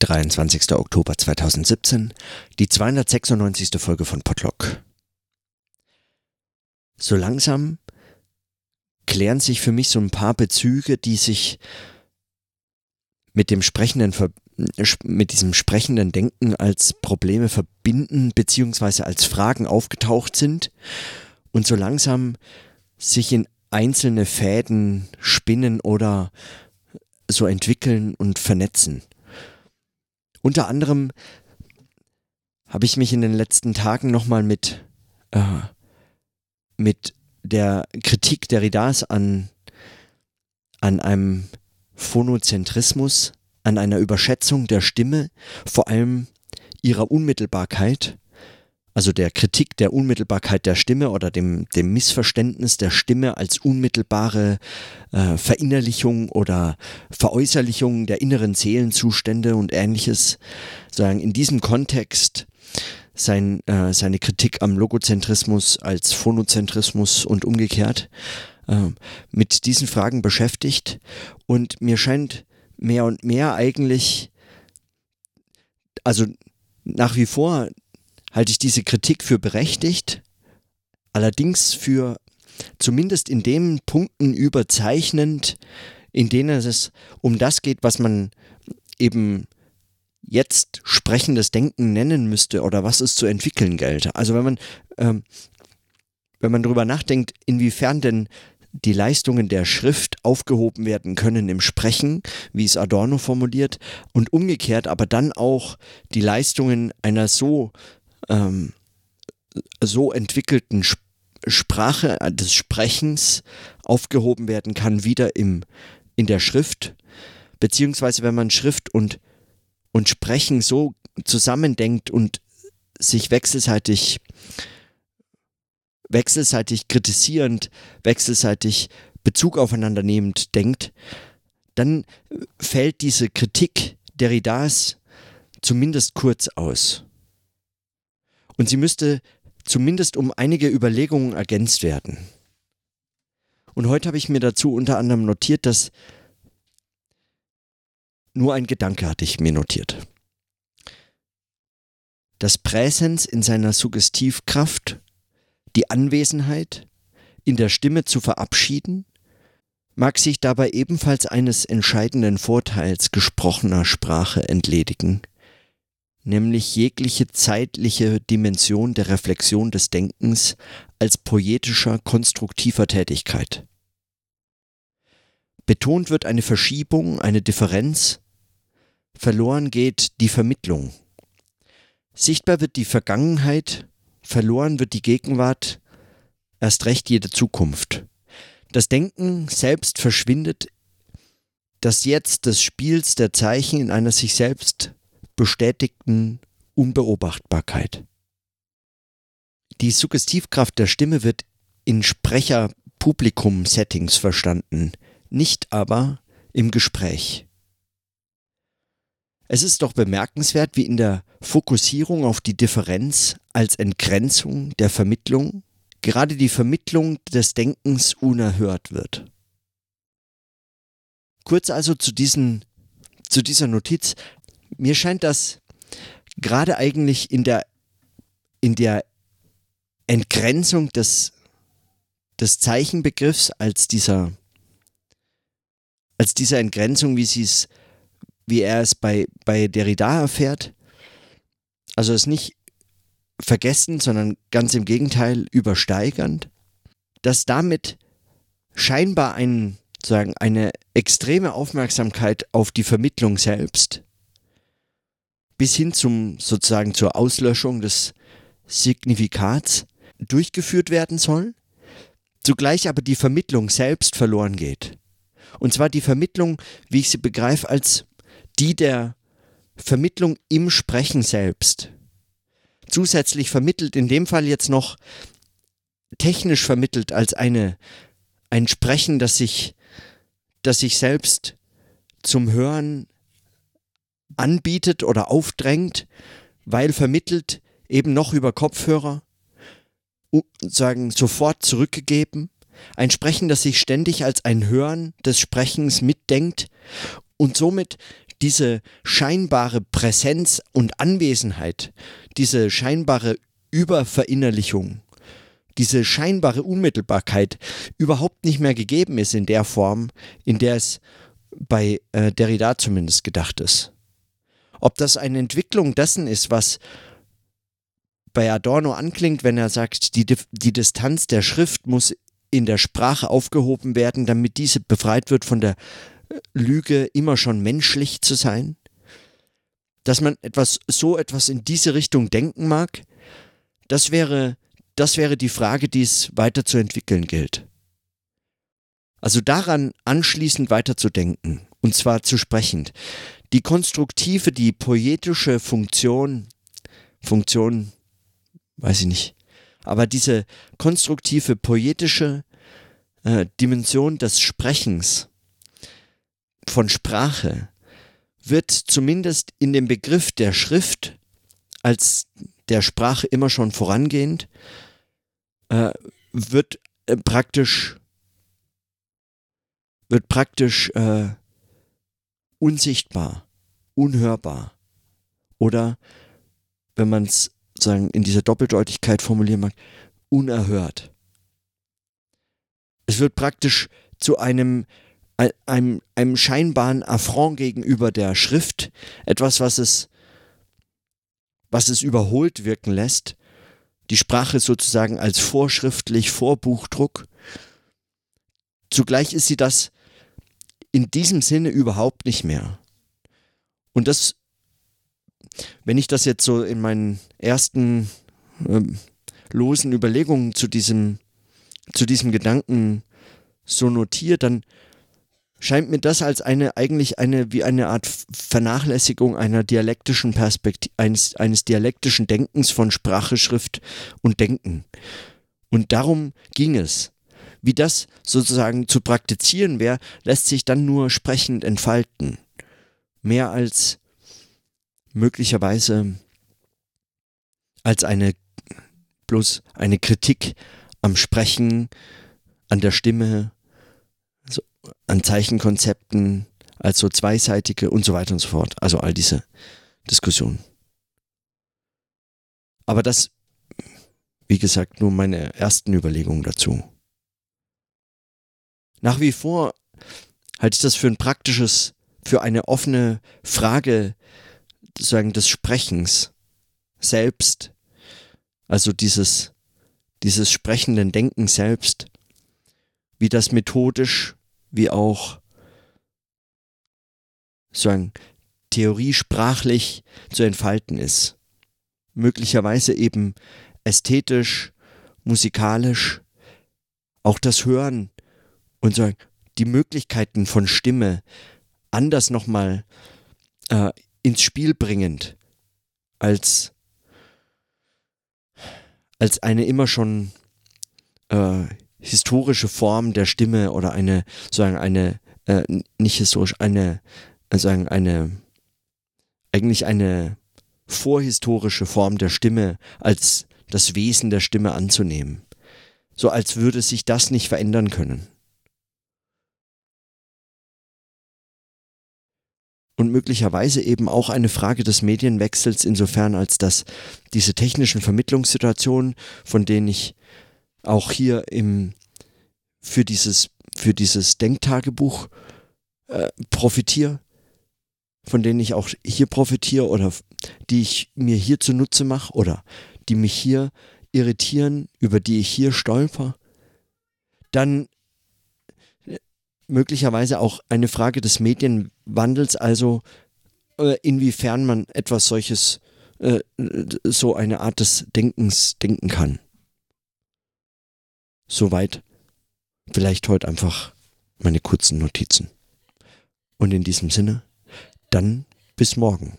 23. Oktober 2017, die 296. Folge von Podlock. So langsam klären sich für mich so ein paar Bezüge, die sich mit dem sprechenden mit diesem sprechenden Denken als Probleme verbinden beziehungsweise als Fragen aufgetaucht sind und so langsam sich in einzelne Fäden spinnen oder so entwickeln und vernetzen. Unter anderem habe ich mich in den letzten Tagen nochmal mit, äh, mit der Kritik der Derridas an, an einem Phonozentrismus, an einer Überschätzung der Stimme, vor allem ihrer Unmittelbarkeit also der Kritik der Unmittelbarkeit der Stimme oder dem, dem Missverständnis der Stimme als unmittelbare äh, Verinnerlichung oder Veräußerlichung der inneren Seelenzustände und ähnliches, sagen in diesem Kontext sein, äh, seine Kritik am Logozentrismus als Phonozentrismus und umgekehrt äh, mit diesen Fragen beschäftigt. Und mir scheint mehr und mehr eigentlich, also nach wie vor halte ich diese Kritik für berechtigt, allerdings für zumindest in den Punkten überzeichnend, in denen es um das geht, was man eben jetzt sprechendes Denken nennen müsste oder was es zu entwickeln gelte. Also wenn man, ähm, wenn man darüber nachdenkt, inwiefern denn die Leistungen der Schrift aufgehoben werden können im Sprechen, wie es Adorno formuliert, und umgekehrt aber dann auch die Leistungen einer so ähm, so entwickelten Sp Sprache äh, des Sprechens aufgehoben werden kann, wieder im, in der Schrift, beziehungsweise wenn man Schrift und, und Sprechen so zusammendenkt und sich wechselseitig wechselseitig kritisierend, wechselseitig Bezug aufeinander nehmend denkt, dann fällt diese Kritik Derridas zumindest kurz aus und sie müsste zumindest um einige Überlegungen ergänzt werden. Und heute habe ich mir dazu unter anderem notiert, dass nur ein Gedanke hatte ich mir notiert. Das Präsens in seiner Suggestivkraft, die Anwesenheit in der Stimme zu verabschieden, mag sich dabei ebenfalls eines entscheidenden Vorteils gesprochener Sprache entledigen – nämlich jegliche zeitliche Dimension der Reflexion des Denkens als poetischer, konstruktiver Tätigkeit. Betont wird eine Verschiebung, eine Differenz, verloren geht die Vermittlung. Sichtbar wird die Vergangenheit, verloren wird die Gegenwart, erst recht jede Zukunft. Das Denken selbst verschwindet, das Jetzt des Spiels der Zeichen in einer sich selbst bestätigten Unbeobachtbarkeit. Die Suggestivkraft der Stimme wird in Sprecher-Publikum-Settings verstanden, nicht aber im Gespräch. Es ist doch bemerkenswert, wie in der Fokussierung auf die Differenz als Entgrenzung der Vermittlung gerade die Vermittlung des Denkens unerhört wird. Kurz also zu, diesen, zu dieser Notiz, mir scheint das gerade eigentlich in der, in der Entgrenzung des, des Zeichenbegriffs als dieser, als dieser Entgrenzung, wie sie wie er es bei, bei Derrida erfährt. Also es nicht vergessen, sondern ganz im Gegenteil übersteigernd, dass damit scheinbar ein, sagen, eine extreme Aufmerksamkeit auf die Vermittlung selbst bis hin zum sozusagen zur Auslöschung des Signifikats durchgeführt werden soll, zugleich aber die Vermittlung selbst verloren geht. Und zwar die Vermittlung, wie ich sie begreife, als die der Vermittlung im Sprechen selbst. Zusätzlich vermittelt, in dem Fall jetzt noch technisch vermittelt als eine, ein Sprechen, das sich, das sich selbst zum Hören anbietet oder aufdrängt, weil vermittelt eben noch über Kopfhörer, sagen sofort zurückgegeben, ein Sprechen, das sich ständig als ein Hören des Sprechens mitdenkt und somit diese scheinbare Präsenz und Anwesenheit, diese scheinbare Überverinnerlichung, diese scheinbare Unmittelbarkeit überhaupt nicht mehr gegeben ist in der Form, in der es bei äh, Derrida zumindest gedacht ist. Ob das eine Entwicklung dessen ist, was bei Adorno anklingt, wenn er sagt, die, die Distanz der Schrift muss in der Sprache aufgehoben werden, damit diese befreit wird von der äh, Lüge, immer schon menschlich zu sein? Dass man etwas, so etwas in diese Richtung denken mag, das wäre, das wäre die Frage, die es weiter zu entwickeln gilt. Also daran anschließend weiterzudenken, und zwar zu sprechend. Die konstruktive, die poetische Funktion, Funktion, weiß ich nicht, aber diese konstruktive, poetische äh, Dimension des Sprechens, von Sprache, wird zumindest in dem Begriff der Schrift als der Sprache immer schon vorangehend, äh, wird äh, praktisch wird praktisch äh, unsichtbar, unhörbar. Oder, wenn man es sagen in dieser Doppeldeutigkeit formulieren mag, unerhört. Es wird praktisch zu einem, einem, einem scheinbaren Affront gegenüber der Schrift, etwas, was es, was es überholt wirken lässt, die Sprache sozusagen als vorschriftlich Vorbuchdruck. Zugleich ist sie das, in diesem Sinne überhaupt nicht mehr. Und das, wenn ich das jetzt so in meinen ersten äh, losen Überlegungen zu diesem, zu diesem Gedanken so notiere, dann scheint mir das als eine eigentlich eine wie eine Art Vernachlässigung einer dialektischen Perspektive eines, eines dialektischen Denkens von Sprache, Schrift und Denken. Und darum ging es. Wie das sozusagen zu praktizieren wäre, lässt sich dann nur sprechend entfalten. Mehr als möglicherweise als eine bloß eine Kritik am Sprechen, an der Stimme, so, an Zeichenkonzepten, als so zweiseitige und so weiter und so fort. Also all diese Diskussionen. Aber das, wie gesagt, nur meine ersten Überlegungen dazu nach wie vor halte ich das für ein praktisches, für eine offene Frage sozusagen des Sprechens selbst, also dieses, dieses sprechenden Denken selbst, wie das methodisch, wie auch sozusagen theoriesprachlich zu entfalten ist. Möglicherweise eben ästhetisch, musikalisch, auch das Hören und sagen, die Möglichkeiten von Stimme anders nochmal äh, ins Spiel bringend als, als eine immer schon äh, historische Form der Stimme oder eine, sagen, eine, äh, nicht historisch, eine, äh, sagen, eine, eigentlich eine vorhistorische Form der Stimme als das Wesen der Stimme anzunehmen. So als würde sich das nicht verändern können. Und möglicherweise eben auch eine Frage des Medienwechsels insofern, als dass diese technischen Vermittlungssituationen, von denen ich auch hier im, für, dieses, für dieses Denktagebuch äh, profitiere, von denen ich auch hier profitiere oder die ich mir hier zunutze mache oder die mich hier irritieren, über die ich hier stolper, dann möglicherweise auch eine Frage des Medienwandels, also äh, inwiefern man etwas solches, äh, so eine Art des Denkens denken kann. Soweit vielleicht heute einfach meine kurzen Notizen. Und in diesem Sinne, dann bis morgen.